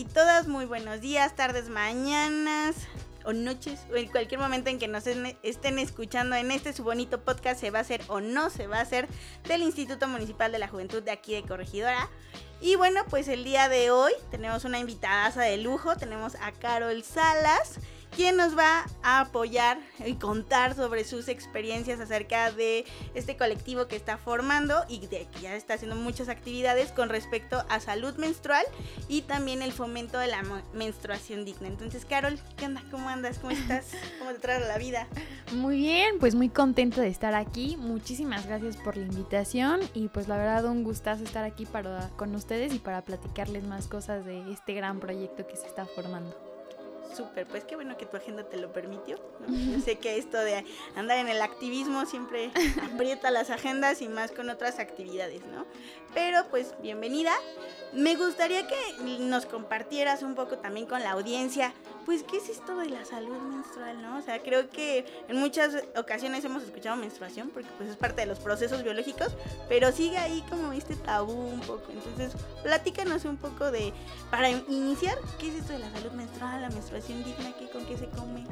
Y todas, muy buenos días, tardes, mañanas o noches o en cualquier momento en que nos estén escuchando en este su bonito podcast se va a hacer o no se va a hacer del Instituto Municipal de la Juventud de aquí de Corregidora. Y bueno, pues el día de hoy tenemos una invitada de lujo, tenemos a Carol Salas quien nos va a apoyar y contar sobre sus experiencias acerca de este colectivo que está formando y de que ya está haciendo muchas actividades con respecto a salud menstrual y también el fomento de la menstruación digna. Entonces, Carol, ¿qué onda? ¿Cómo andas? ¿Cómo estás? ¿Cómo te trae la vida? Muy bien, pues muy contento de estar aquí. Muchísimas gracias por la invitación y pues la verdad un gustazo estar aquí para con ustedes y para platicarles más cosas de este gran proyecto que se está formando. Súper, pues qué bueno que tu agenda te lo permitió. Yo sé que esto de andar en el activismo siempre aprieta las agendas y más con otras actividades, ¿no? Pero pues bienvenida. Me gustaría que nos compartieras un poco también con la audiencia, pues, ¿qué es esto de la salud menstrual, no? O sea, creo que en muchas ocasiones hemos escuchado menstruación, porque pues es parte de los procesos biológicos, pero sigue ahí como este tabú un poco. Entonces, platícanos un poco de, para iniciar, ¿qué es esto de la salud menstrual, la menstruación digna, qué, con qué se come,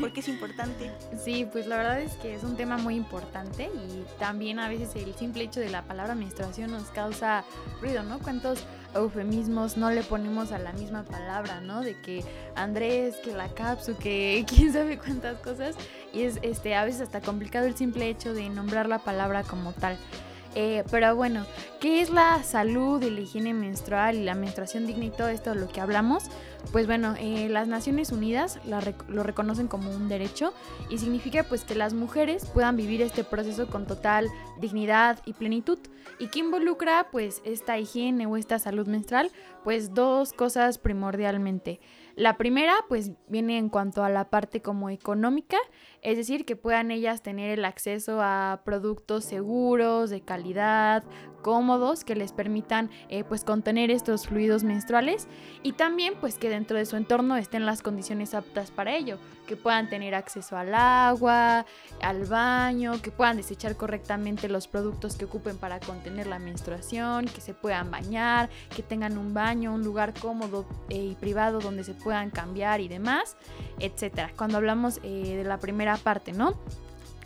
por qué es importante? Sí, pues la verdad es que es un tema muy importante y también a veces el simple hecho de la palabra menstruación nos causa ruido, ¿no? ¿Cuántos eufemismos no le ponemos a la misma palabra, ¿no? De que Andrés, que la capsu, que quién sabe cuántas cosas. Y es este, a veces hasta complicado el simple hecho de nombrar la palabra como tal. Eh, pero bueno, ¿qué es la salud y la higiene menstrual y la menstruación digna y todo esto de lo que hablamos? Pues bueno, eh, las Naciones Unidas lo reconocen como un derecho y significa pues que las mujeres puedan vivir este proceso con total dignidad y plenitud. ¿Y qué involucra pues esta higiene o esta salud menstrual? Pues dos cosas primordialmente. La primera, pues, viene en cuanto a la parte como económica, es decir, que puedan ellas tener el acceso a productos seguros, de calidad, cómodos, que les permitan, eh, pues, contener estos fluidos menstruales y también, pues, que dentro de su entorno estén las condiciones aptas para ello, que puedan tener acceso al agua, al baño, que puedan desechar correctamente los productos que ocupen para contener la menstruación, que se puedan bañar, que tengan un baño, un lugar cómodo eh, y privado donde se puedan cambiar y demás, etcétera. Cuando hablamos eh, de la primera parte, ¿no?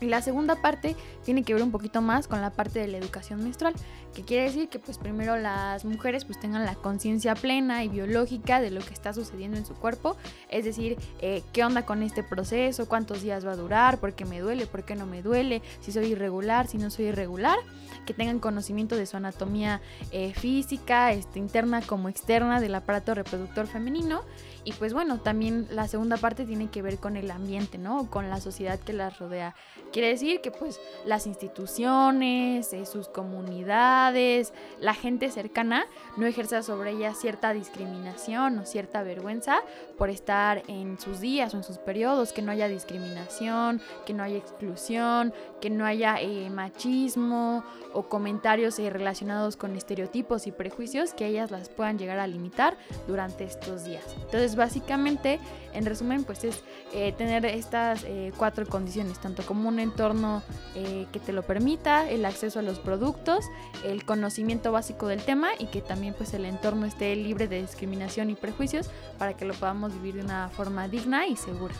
Y la segunda parte tiene que ver un poquito más con la parte de la educación menstrual, que quiere decir que pues primero las mujeres pues tengan la conciencia plena y biológica de lo que está sucediendo en su cuerpo, es decir, eh, qué onda con este proceso, cuántos días va a durar, por qué me duele, por qué no me duele, si soy irregular, si no soy irregular, que tengan conocimiento de su anatomía eh, física, este, interna como externa del aparato reproductor femenino y pues bueno, también la segunda parte tiene que ver con el ambiente, ¿no? Con la sociedad que las rodea. Quiere decir que pues las instituciones, eh, sus comunidades, la gente cercana no ejerza sobre ellas cierta discriminación o cierta vergüenza por estar en sus días o en sus periodos, que no haya discriminación, que no haya exclusión, que no haya eh, machismo o comentarios eh, relacionados con estereotipos y prejuicios que ellas las puedan llegar a limitar durante estos días. Entonces básicamente, en resumen, pues es eh, tener estas eh, cuatro condiciones, tanto como un entorno eh, que te lo permita, el acceso a los productos, el conocimiento básico del tema y que también pues el entorno esté libre de discriminación y prejuicios para que lo podamos vivir de una forma digna y segura.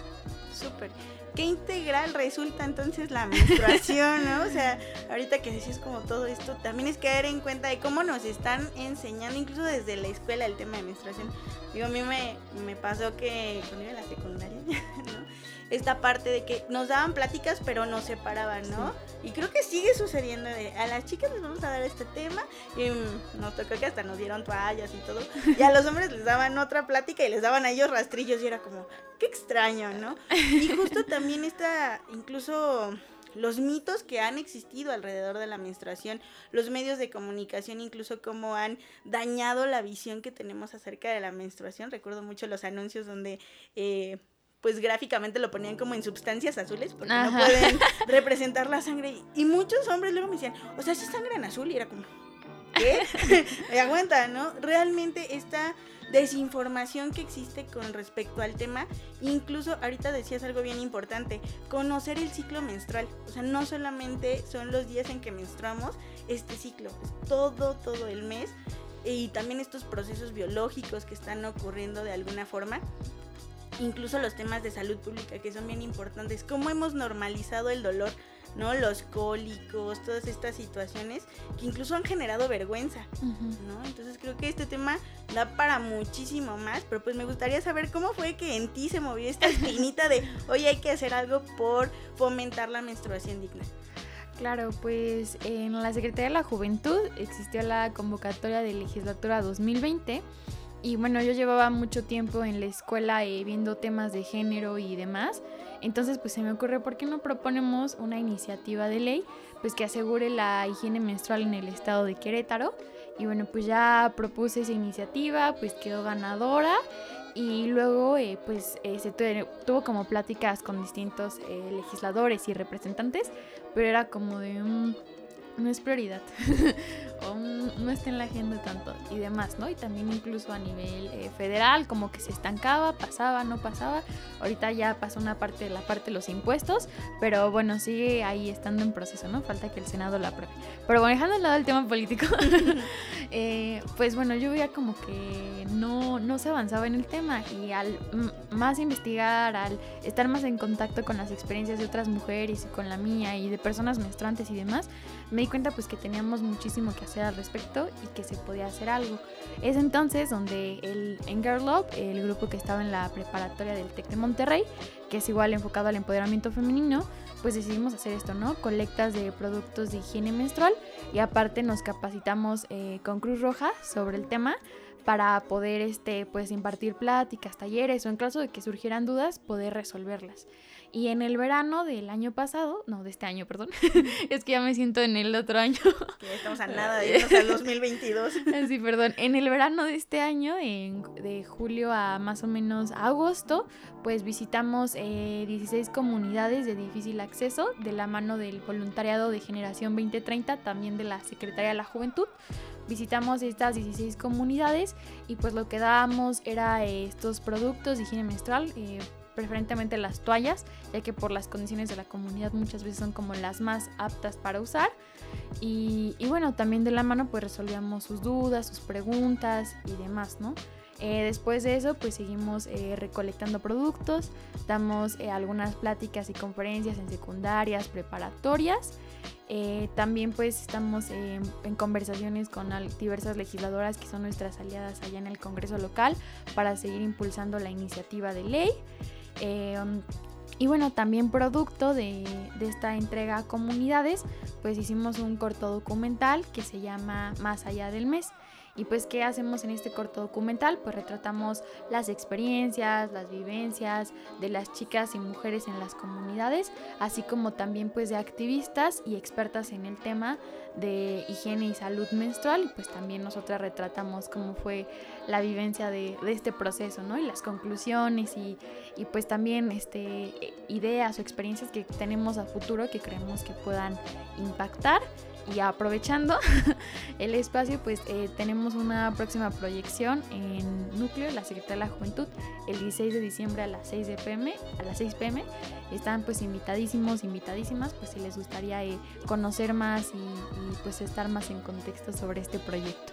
Súper qué integral resulta entonces la menstruación, ¿no? O sea, ahorita que decís como todo esto, también es caer en cuenta de cómo nos están enseñando, incluso desde la escuela, el tema de menstruación. Digo, a mí me, me pasó que cuando iba a la secundaria, ¿no? Esta parte de que nos daban pláticas pero nos separaban, ¿no? Y creo que sigue sucediendo de a las chicas les vamos a dar este tema y mm, nos tocó que hasta nos dieron toallas y todo. Y a los hombres les daban otra plática y les daban a ellos rastrillos y era como, qué extraño, ¿no? Y justo también esta, incluso los mitos que han existido alrededor de la menstruación, los medios de comunicación, incluso cómo han dañado la visión que tenemos acerca de la menstruación. Recuerdo mucho los anuncios donde... Eh, pues gráficamente lo ponían como en sustancias azules porque no pueden representar la sangre y muchos hombres luego me decían, o sea, si sangre en azul y era como, ¿qué? me aguanta, ¿no? Realmente esta desinformación que existe con respecto al tema. Incluso ahorita decías algo bien importante, conocer el ciclo menstrual. O sea, no solamente son los días en que menstruamos, este ciclo, es todo, todo el mes. Y también estos procesos biológicos que están ocurriendo de alguna forma incluso los temas de salud pública que son bien importantes, cómo hemos normalizado el dolor ¿no? Los cólicos, todas estas situaciones que incluso han generado vergüenza, ¿no? Entonces creo que este tema da para muchísimo más, pero pues me gustaría saber cómo fue que en ti se movió esta espinita de, oye, hay que hacer algo por fomentar la menstruación digna. Claro, pues en la Secretaría de la Juventud existió la convocatoria de legislatura 2020 y bueno, yo llevaba mucho tiempo en la escuela eh, viendo temas de género y demás. Entonces, pues se me ocurre, ¿por qué no proponemos una iniciativa de ley pues que asegure la higiene menstrual en el estado de Querétaro? Y bueno, pues ya propuse esa iniciativa, pues quedó ganadora y luego eh, pues eh, se tuvo como pláticas con distintos legisladores y representantes, pero era como de un no es prioridad o no está en la agenda tanto y demás, ¿no? Y también incluso a nivel eh, federal, como que se estancaba, pasaba, no pasaba. Ahorita ya pasó una parte de la parte de los impuestos, pero bueno, sigue ahí estando en proceso, ¿no? Falta que el Senado la apruebe. Pero bueno, dejando de lado el tema político, eh, pues bueno, yo veía como que no, no se avanzaba en el tema y al más investigar, al estar más en contacto con las experiencias de otras mujeres y con la mía y de personas menstruantes y demás, me cuenta pues que teníamos muchísimo que hacer al respecto y que se podía hacer algo. Es entonces donde el, en Love, el grupo que estaba en la preparatoria del TEC de Monterrey, que es igual enfocado al empoderamiento femenino, pues decidimos hacer esto, ¿no? Colectas de productos de higiene menstrual y aparte nos capacitamos eh, con Cruz Roja sobre el tema para poder este, pues, impartir pláticas, talleres o en caso de que surgieran dudas, poder resolverlas. Y en el verano del año pasado, no, de este año, perdón, es que ya me siento en el otro año. Que estamos a nada de irnos al 2022. Sí, perdón. En el verano de este año, en, de julio a más o menos agosto, pues visitamos 16 eh, comunidades de difícil acceso de la mano del voluntariado de Generación 2030, también de la Secretaría de la Juventud visitamos estas 16 comunidades y pues lo que dábamos era eh, estos productos de higiene menstrual, eh, preferentemente las toallas, ya que por las condiciones de la comunidad muchas veces son como las más aptas para usar. Y, bueno, también de la mano pues resolvíamos sus dudas, sus preguntas y demás, ¿no? Eh, después de eso, pues seguimos eh, recolectando productos, damos eh, algunas pláticas y conferencias en secundarias, preparatorias. también pues estamos en conversaciones con diversas legisladoras que son nuestras aliadas allá en el Congreso local para seguir impulsando la iniciativa de ley. Em, y bueno, también producto de, de, esta entrega a comunidades, pues hicimos un corto documental que se llama Más allá del mes. Y pues, ¿qué hacemos en este corto documental? Pues retratamos las experiencias, las vivencias de las chicas y mujeres en las comunidades, así como también pues de activistas y expertas en el tema de higiene y salud menstrual. Y pues también nosotras retratamos cómo fue la vivencia de, este proceso, ¿no? Y las conclusiones y, y pues también este, ideas o experiencias que tenemos a futuro que creemos que puedan impactar y aprovechando el espacio, pues eh, tenemos una próxima proyección en Núcleo, la Secretaría de la Juventud, el 16 de diciembre a las 6 de PM, a las 6 pm. Están pues invitadísimos, invitadísimas, pues si les gustaría eh, conocer más y, y pues estar más en contexto sobre este proyecto.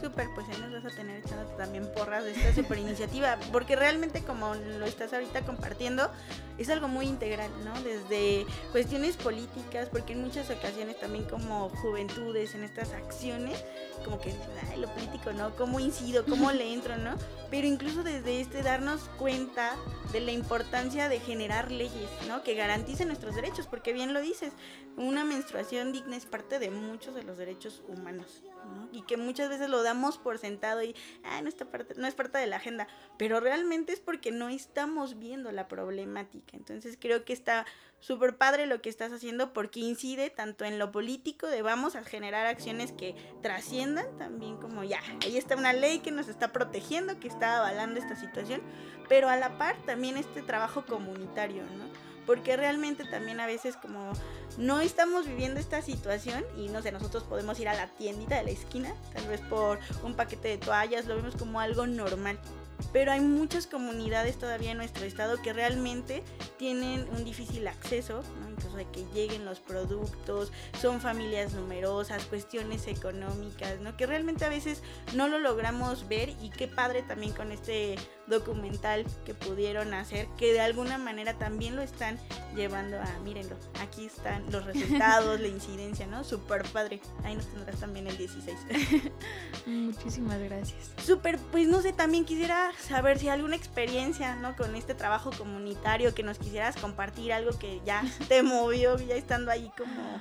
Súper, pues ahí nos vas a tener echando también porras de esta super iniciativa, porque realmente como lo estás ahorita compartiendo, es algo muy integral, ¿no? Desde cuestiones políticas, porque en muchas ocasiones también como juventudes en estas acciones, como que dicen, ay, lo político, ¿no? ¿Cómo incido? ¿Cómo le entro, no? Pero incluso desde este darnos cuenta de la importancia de generar leyes, ¿no? Que garanticen nuestros derechos, porque bien lo dices, una menstruación digna es parte de muchos de los derechos humanos, ¿no? Y que muchas muchas veces lo damos por sentado y, ah, no, está parte, no es parte de la agenda, pero realmente es porque no estamos viendo la problemática. Entonces creo que está súper padre lo que estás haciendo porque incide tanto en lo político de vamos a generar acciones que trasciendan, también como ya, ahí está una ley que nos está protegiendo, que está avalando esta situación, pero a la par también este trabajo comunitario, ¿no? Porque realmente también a veces como no estamos viviendo esta situación y no sé, nosotros podemos ir a la tiendita de la esquina, tal vez por un paquete de toallas, lo vemos como algo normal pero hay muchas comunidades todavía en nuestro estado que realmente tienen un difícil acceso, ¿no? incluso de que lleguen los productos, son familias numerosas, cuestiones económicas, ¿no? que realmente a veces no lo logramos ver y qué padre también con este documental que pudieron hacer, que de alguna manera también lo están llevando a, mírenlo, aquí están los resultados, la incidencia, ¿no? Súper padre. Ahí nos tendrás también el 16. Muchísimas gracias. Súper, pues no sé, también quisiera saber si hay alguna experiencia, ¿no? Con este trabajo comunitario que nos quisieras compartir, algo que ya te movió, ya estando ahí como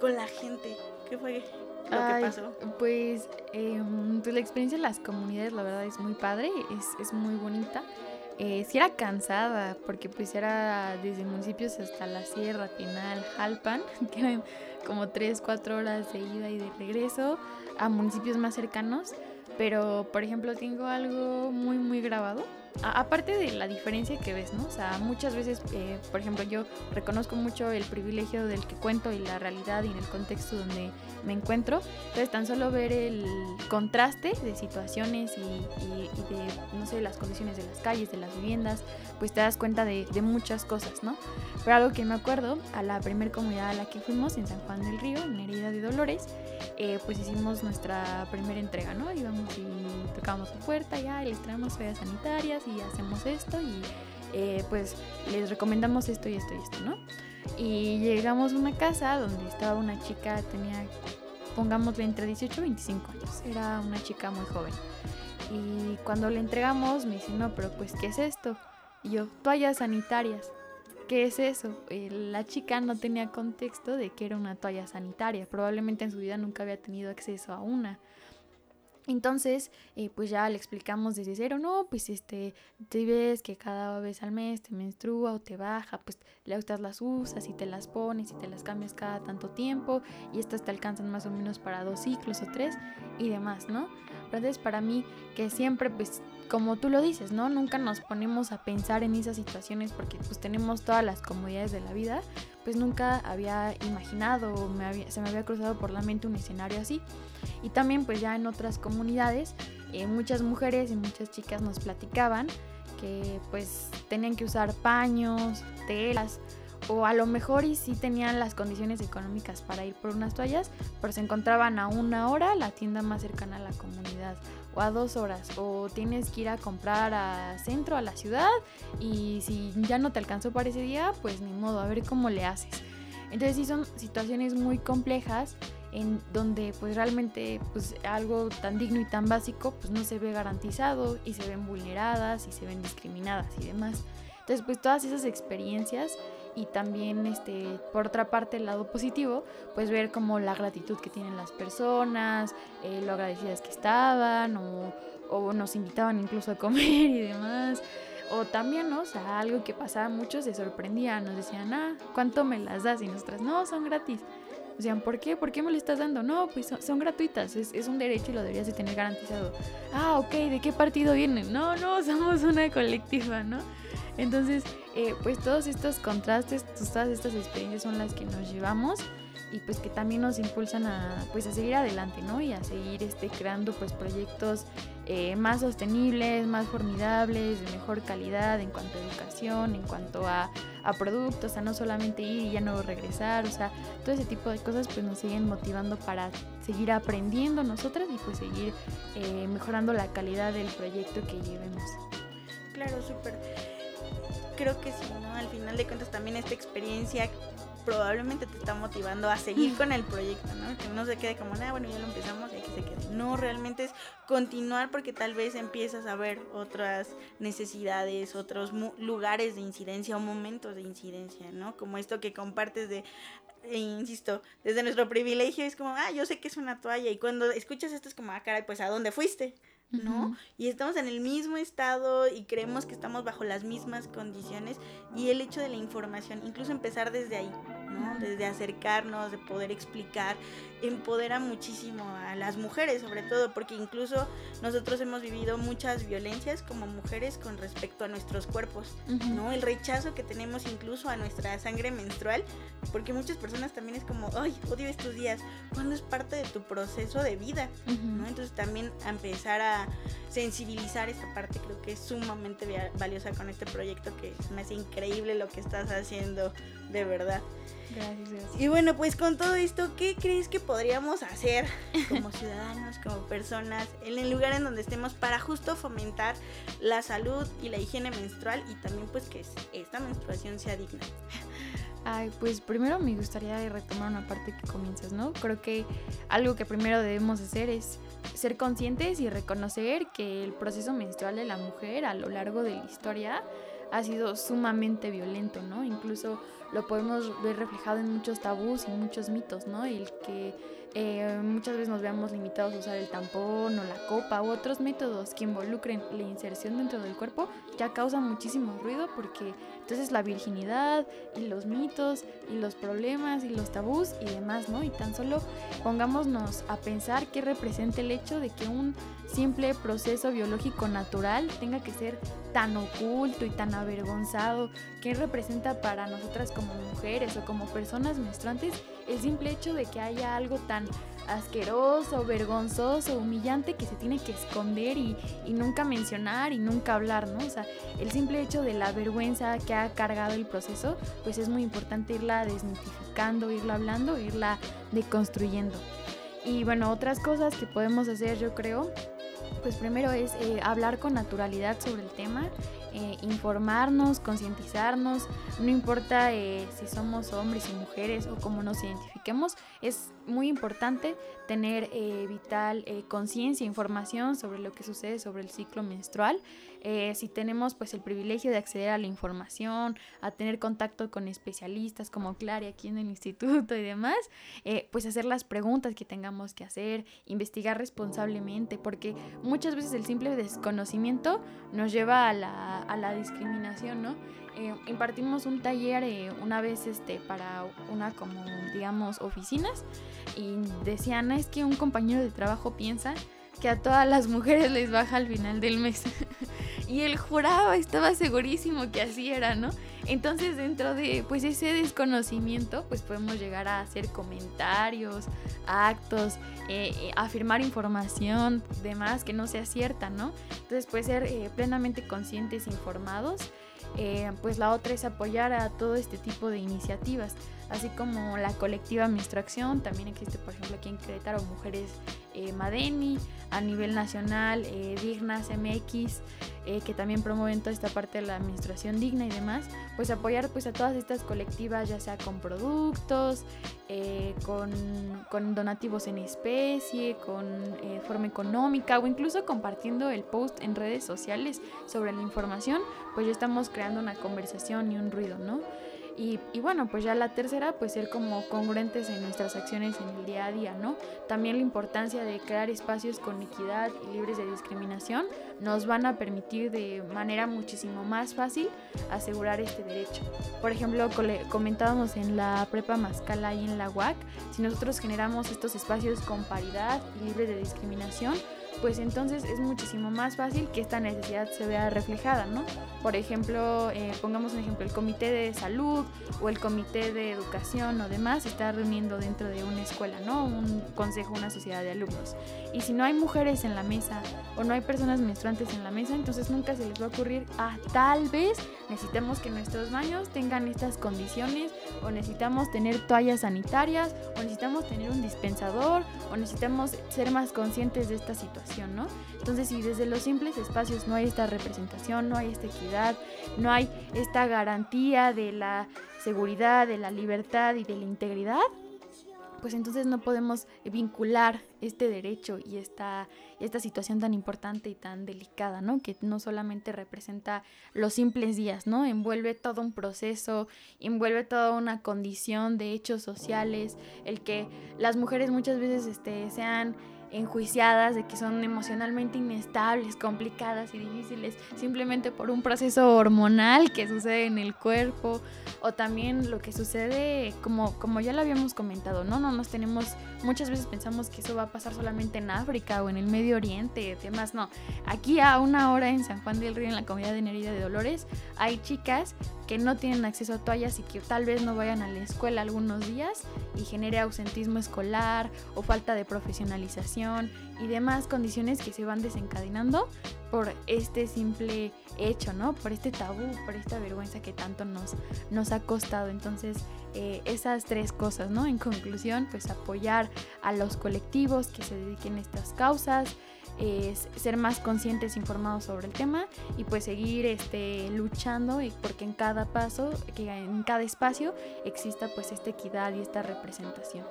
con la gente. ¿Qué fue? Lo que pasó. Pues, em, pues la experiencia en las comunidades la verdad es muy padre, es, es muy bonita. Eh, sí era cansada, porque pues era desde municipios hasta la Sierra, Pinal, Jalpan, que eran como 3, 4 horas de ida y de regreso a municipios más cercanos. Pero, por ejemplo, tengo algo muy, muy grabado aparte de la diferencia que ves, ¿no? O sea, muchas veces, eh, por ejemplo, yo reconozco mucho el privilegio del que cuento y la realidad y el contexto donde me encuentro. Entonces, tan solo ver el contraste de situaciones y, de, no sé, las condiciones de las calles, de las viviendas, pues te das cuenta de, muchas cosas, ¿no? Pero algo que me acuerdo, a la primer comunidad a la que fuimos, en San Juan del Río, en Herida de Dolores, eh, pues hicimos nuestra primera entrega, ¿no? Íbamos y tocábamos la puerta y les traemos toallas sanitarias y hacemos esto y eh, pues les recomendamos esto y esto y esto, ¿no? Y llegamos a una casa donde estaba una chica, tenía, pongámosle entre 18 y 25 años, era una chica muy joven. Y cuando le entregamos me dice, no, pero pues, ¿qué es esto? Y yo, toallas sanitarias. ¿Qué es eso? Eh, la chica no tenía contexto de que era una toalla sanitaria. Probablemente en su vida nunca había tenido acceso a una. Entonces, eh, pues ya le explicamos desde cero, no, pues este, te ves que cada vez al mes te menstrua o te baja, pues le gustas las usas y te las pones y te las cambias cada tanto tiempo y estas te alcanzan más o menos para dos ciclos o tres y demás, ¿no? Entonces para mí que siempre pues como tú lo dices, ¿no? Nunca nos ponemos a pensar en esas situaciones porque pues tenemos todas las comodidades de la vida, pues nunca había imaginado o se me había cruzado por la mente un escenario así. Y también pues ya en otras comunidades, eh, muchas mujeres y muchas chicas nos platicaban que pues tenían que usar paños, telas, o a lo mejor y sí tenían las condiciones económicas para ir por unas toallas, pero se encontraban a una hora la tienda más cercana a la comunidad o a dos horas o tienes que ir a comprar a centro a la ciudad y si ya no te alcanzó para ese día pues ni modo a ver cómo le haces. Entonces sí son situaciones muy complejas en donde pues realmente pues algo tan digno y tan básico pues no se ve garantizado y se ven vulneradas y se ven discriminadas y demás. Entonces pues todas esas experiencias y también este por otra parte el lado positivo pues ver como la gratitud que tienen las personas eh, lo agradecidas que estaban o, o, nos invitaban incluso a comer y demás o también ¿no? o sea, algo que pasaba mucho se sorprendía nos decían ah cuánto me las das y nosotras no son gratis Decían, ¿por qué? ¿Por qué me lo estás dando? No, pues son, gratuitas, es, es, un derecho y lo deberías de tener garantizado. Ah, ok, ¿de qué partido vienen? No, no, somos una colectiva, ¿no? Entonces, eh, pues todos estos contrastes, todas estas experiencias son las que nos llevamos y pues que también nos impulsan a, pues a seguir adelante, ¿no? Y a seguir este, creando pues proyectos eh, más sostenibles, más formidables, de mejor calidad en cuanto a educación, en cuanto a, a, productos, a no solamente ir y ya no regresar, o sea, todo ese tipo de cosas pues nos siguen motivando para seguir aprendiendo nosotras y pues seguir eh, mejorando la calidad del proyecto que llevemos. Claro, súper creo que sí, ¿no? Al final de cuentas también esta experiencia probablemente te está motivando a seguir con el proyecto, ¿no? Que no se quede como, nada, bueno, ya lo empezamos y hay que se quede. No, realmente es continuar porque tal vez empiezas a ver otras necesidades, otros lugares de incidencia o momentos de incidencia, ¿no? Como esto que compartes de, e insisto, desde nuestro privilegio es como, ah, yo sé que es una toalla y cuando escuchas esto es como, ah, caray, pues ¿a dónde fuiste? ¿No? Y estamos en el mismo estado y creemos que estamos bajo las mismas condiciones y el hecho de la información, incluso empezar desde ahí, ¿no? Desde acercarnos, de poder explicar, empodera muchísimo a las mujeres sobre todo, porque incluso nosotros hemos vivido muchas violencias como mujeres con respecto a nuestros cuerpos, ¿no? El rechazo que tenemos incluso a nuestra sangre menstrual, porque muchas personas también es como, ay, odio estos días, cuando es parte de tu proceso de vida, ¿no? Entonces también empezar a sensibilizar esta parte creo que es sumamente valiosa con este proyecto que me hace increíble lo que estás haciendo, de verdad. Gracias, gracias. Y bueno, pues con todo esto, ¿qué crees que podríamos hacer como ciudadanos, como personas, en el lugar en donde estemos para justo fomentar la salud y la higiene menstrual y también pues que esta menstruación sea digna? Ay, pues primero me gustaría retomar una parte que comienzas, ¿no? Creo que algo que primero debemos hacer es ser conscientes y reconocer que el proceso menstrual de la mujer a lo largo de la historia ha sido sumamente violento, ¿no? Incluso lo podemos ver reflejado en muchos tabús y muchos mitos, ¿no? El que eh, muchas veces nos veamos limitados a usar el tampón o la copa u otros métodos que involucren la inserción dentro del cuerpo ya causa muchísimo ruido porque entonces la virginidad y los mitos y los problemas y los tabús y demás, ¿no? Y tan solo pongámonos a pensar qué representa el hecho de que un simple proceso biológico natural tenga que ser tan oculto y tan avergonzado, qué representa para nosotras como mujeres o como personas menstruantes el simple hecho de que haya algo tan asqueroso, vergonzoso, humillante que se tiene que esconder y, nunca mencionar y nunca hablar, ¿no? O sea, el simple hecho de la vergüenza que ha cargado el proceso, pues es muy importante irla desmitificando, irla hablando, irla deconstruyendo. Y bueno, otras cosas que podemos hacer, yo creo, pues primero es eh, hablar con naturalidad sobre el tema, eh, informarnos, concientizarnos, no importa eh, si somos hombres o mujeres o cómo nos identifiquemos, es muy importante tener eh, vital conciencia, información sobre lo que sucede sobre el ciclo menstrual. Si tenemos pues el privilegio de acceder a la información, a tener contacto con especialistas como Clary aquí en el instituto y demás, pues hacer las preguntas que tengamos que hacer, investigar responsablemente, porque muchas veces el simple desconocimiento nos lleva a la, a la discriminación, ¿no? Eh, impartimos un taller eh, una vez este, para una como, digamos, oficinas y decían, es que un compañero de trabajo piensa que a todas las mujeres les baja al final del mes. y él juraba, estaba segurísimo que así era, ¿no? Entonces dentro de pues ese desconocimiento pues podemos llegar a hacer comentarios, actos, eh, afirmar información, demás que no sea cierta, ¿no? Entonces puede ser eh, plenamente conscientes, informados. Eh, pues la otra es apoyar a todo este tipo de iniciativas, así como la colectiva menstruación, también existe por ejemplo aquí en Querétaro Mujeres Madeni, a nivel nacional Dignas MX, que también promueven toda esta parte de la menstruación digna y demás, pues apoyar pues a todas estas colectivas, ya sea con productos, eh, con, con, donativos en especie, con eh, forma económica o incluso compartiendo el post en redes sociales sobre la información, pues ya estamos creando una conversación y un ruido, ¿no? Y, bueno, pues ya la tercera, pues ser como congruentes en nuestras acciones en el día a día, ¿no? También la importancia de crear espacios con equidad y libres de discriminación nos van a permitir de manera muchísimo más fácil asegurar este derecho. Por ejemplo, comentábamos en la prepa Mascala y en la UAC, si nosotros generamos estos espacios con paridad y libres de discriminación, pues entonces es muchísimo más fácil que esta necesidad se vea reflejada, ¿no? Por ejemplo, eh, pongamos un ejemplo, el comité de salud o el comité de educación o demás está reuniendo dentro de una escuela, ¿no? Un consejo, una sociedad de alumnos. Y si no hay mujeres en la mesa o no hay personas menstruantes en la mesa, entonces nunca se les va a ocurrir, ah, tal vez necesitamos que nuestros baños tengan estas condiciones o necesitamos tener toallas sanitarias o necesitamos tener un dispensador o necesitamos ser más conscientes de esta situación. Entonces, si desde los simples espacios no hay esta representación, no hay esta equidad, no hay esta garantía de la seguridad, de la libertad y de la integridad, pues entonces no podemos vincular este derecho y esta, esta situación tan importante y tan delicada, ¿no? Que no solamente representa los simples días, ¿no? Envuelve todo un proceso, envuelve toda una condición de hechos sociales, el que las mujeres muchas veces este, sean enjuiciadas de que son emocionalmente inestables, complicadas y difíciles simplemente por un proceso hormonal que sucede en el cuerpo o también lo que sucede como como ya lo habíamos comentado, no no nos tenemos muchas veces pensamos que eso va a pasar solamente en África o en el Medio Oriente, temas no. Aquí a una hora en San Juan del Río en la comunidad de Nerida de Dolores hay chicas que no tienen acceso a toallas y que tal vez no vayan a la escuela algunos días y genere ausentismo escolar o falta de profesionalización y demás condiciones que se van desencadenando por este simple hecho, ¿no? Por este tabú, por esta vergüenza que tanto nos, nos ha costado. Entonces, eh, esas tres cosas, ¿no? En conclusión, pues apoyar a los colectivos que se dediquen a estas causas, es ser más conscientes, informados sobre el tema y pues seguir este, luchando y porque en cada paso, que en cada espacio exista pues esta equidad y esta representación.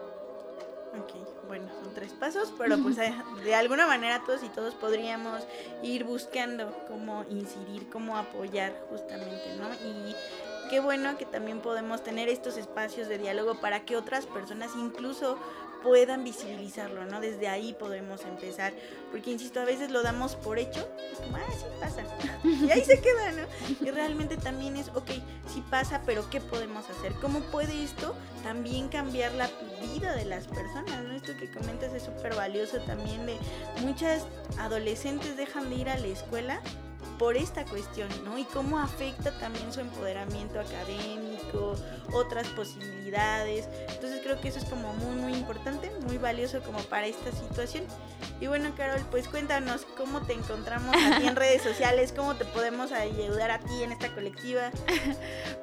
Ok, bueno, son tres pasos, pero pues eh, de alguna manera todos y todos podríamos ir buscando cómo incidir, cómo apoyar justamente, ¿no? Y qué bueno que también podemos tener estos espacios de diálogo para que otras personas incluso puedan visibilizarlo, ¿no? Desde ahí podemos empezar, porque insisto, a veces lo damos por hecho, como, ah, sí pasa, y ahí se queda, ¿no? Y realmente también es, ok, sí pasa, pero ¿qué podemos hacer? ¿Cómo puede esto también cambiar la vida de las personas, ¿no? Esto que comentas es súper valioso también de muchas adolescentes dejan de ir a la escuela por esta cuestión, ¿no? Y cómo afecta también su empoderamiento académico, otras posibilidades. Entonces creo que eso es como muy, muy importante, muy valioso como para esta situación. Y bueno, Carol, pues cuéntanos cómo te encontramos aquí en redes sociales, cómo te podemos ayudar a ti en esta colectiva.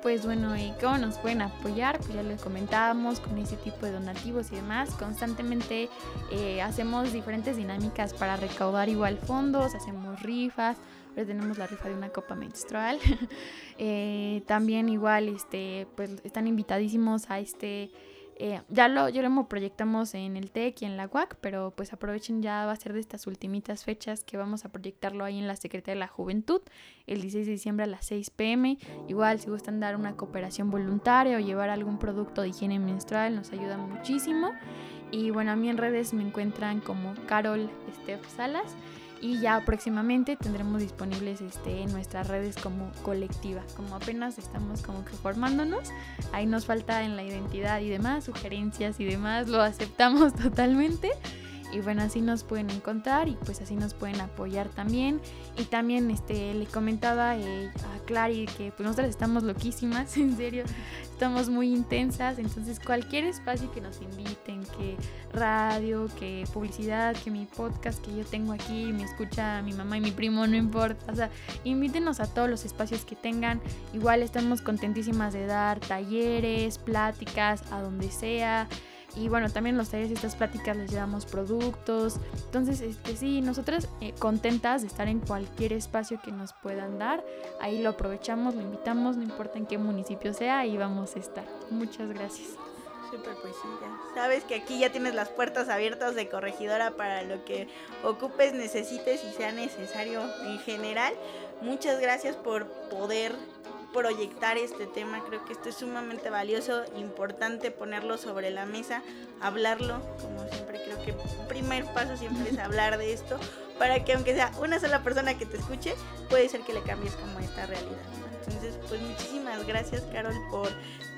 Pues bueno, y cómo nos pueden apoyar, pues ya les comentábamos con ese tipo de donativos y demás. Constantemente eh, hacemos diferentes dinámicas para recaudar igual fondos, hacemos rifas Ahora tenemos la rifa de una copa menstrual. Eh, también igual, este, pues están invitadísimos a este... Eh, ya lo, ya lo proyectamos en el TEC y en la UAC, pero pues aprovechen ya va a ser de estas ultimitas fechas que vamos a proyectarlo ahí en la Secretaría de la Juventud el 16 de diciembre a las 6 pm. Igual si gustan dar una cooperación voluntaria o llevar algún producto de higiene menstrual nos ayuda muchísimo. Y bueno, a mí en redes me encuentran como Carol Steph Salas y ya próximamente tendremos disponibles este, en nuestras redes como colectiva. Como apenas estamos como que formándonos, ahí nos falta en la identidad y demás, sugerencias y demás, lo aceptamos totalmente. Y bueno, así nos pueden encontrar y pues así nos pueden apoyar también. Y también este, le comentaba eh, a Clary que pues nosotras estamos loquísimas, en serio, estamos muy intensas. Entonces cualquier espacio que nos inviten, que radio, que publicidad, que mi podcast que yo tengo aquí, me escucha mi mamá y mi primo, no importa. O sea, invítenos a todos los espacios que tengan. Igual estamos contentísimas de dar talleres, pláticas, a donde sea. Y bueno, también los talleres y estas pláticas les llevamos productos. Entonces, este, sí, nosotras eh, contentas de estar en cualquier espacio que nos puedan dar. Ahí lo aprovechamos, lo invitamos, no importa en qué municipio sea, ahí vamos a estar. Muchas gracias. Súper, pues sí, ya. Sabes que aquí ya tienes las puertas abiertas de corregidora para lo que ocupes, necesites y sea necesario en general. Muchas gracias por poder proyectar este tema. Creo que esto es sumamente valioso, importante ponerlo sobre la mesa, hablarlo. Como siempre, creo que el primer paso siempre es hablar de esto, para que aunque sea una sola persona que te escuche, puede ser que le cambies como esta realidad. Entonces, pues muchísimas gracias, Carol, por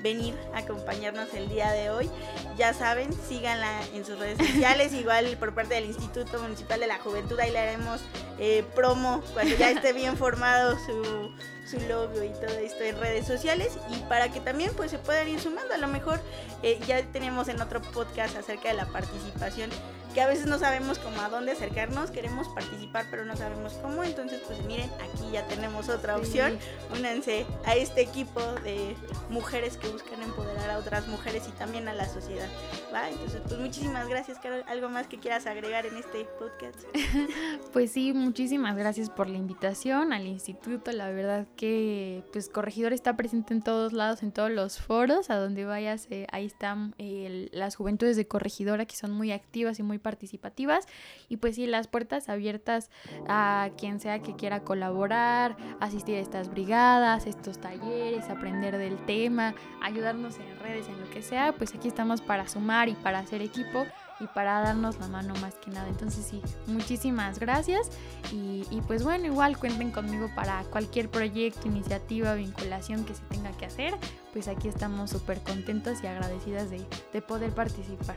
venir a acompañarnos el día de hoy. Ya saben, síganla en sus redes sociales, igual por parte del Instituto Municipal de la Juventud, ahí le haremos eh, promo cuando ya esté bien formado su, su logo y todo esto en redes sociales y para que también pues se puedan ir sumando. A lo mejor eh, ya tenemos en otro podcast acerca de la participación que a veces no sabemos cómo a dónde acercarnos, queremos participar pero no sabemos cómo, entonces pues miren, aquí ya tenemos otra opción, únanse a este equipo de mujeres que buscan empoderar a otras mujeres y también a la sociedad, ¿va? Entonces pues muchísimas gracias, Carol, ¿algo más que quieras agregar en este podcast? pues sí, muchísimas gracias por la invitación al instituto, la verdad que pues Corregidor está presente en todos lados, en todos los foros, a donde vayas, eh, ahí están eh, las juventudes de Corregidora que son muy activas y muy participativas. Y pues sí, las puertas abiertas a quien sea que quiera colaborar, asistir a estas brigadas, estos talleres, aprender del tema, ayudarnos en redes, en lo que sea, pues aquí estamos para sumar y para hacer equipo y para darnos la mano más que nada. Entonces sí, muchísimas gracias y, pues bueno, igual cuenten conmigo para cualquier proyecto, iniciativa, vinculación que se tenga que hacer, pues aquí estamos súper contentos y agradecidas de, de poder participar.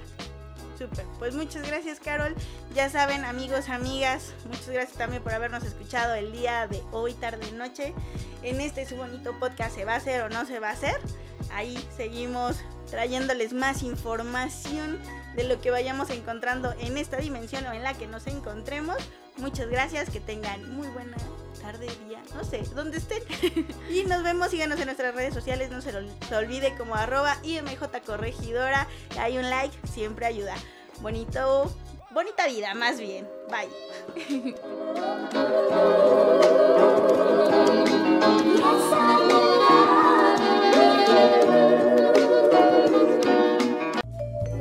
Súper, pues muchas gracias Carol. Ya saben amigos, amigas, muchas gracias también por habernos escuchado el día de hoy, tarde, noche. En este su bonito podcast se va a hacer o no se va a hacer. Ahí seguimos trayéndoles más información de lo que vayamos encontrando en esta dimensión o en la que nos encontremos. Muchas gracias, que tengan muy buena tarde, día, no sé, donde estén. y nos vemos, síganos en nuestras redes sociales, no se lo olvide como arroba IMJ Corregidora. Hay un like, siempre ayuda. Bonito, bonita vida, más bien. Bye.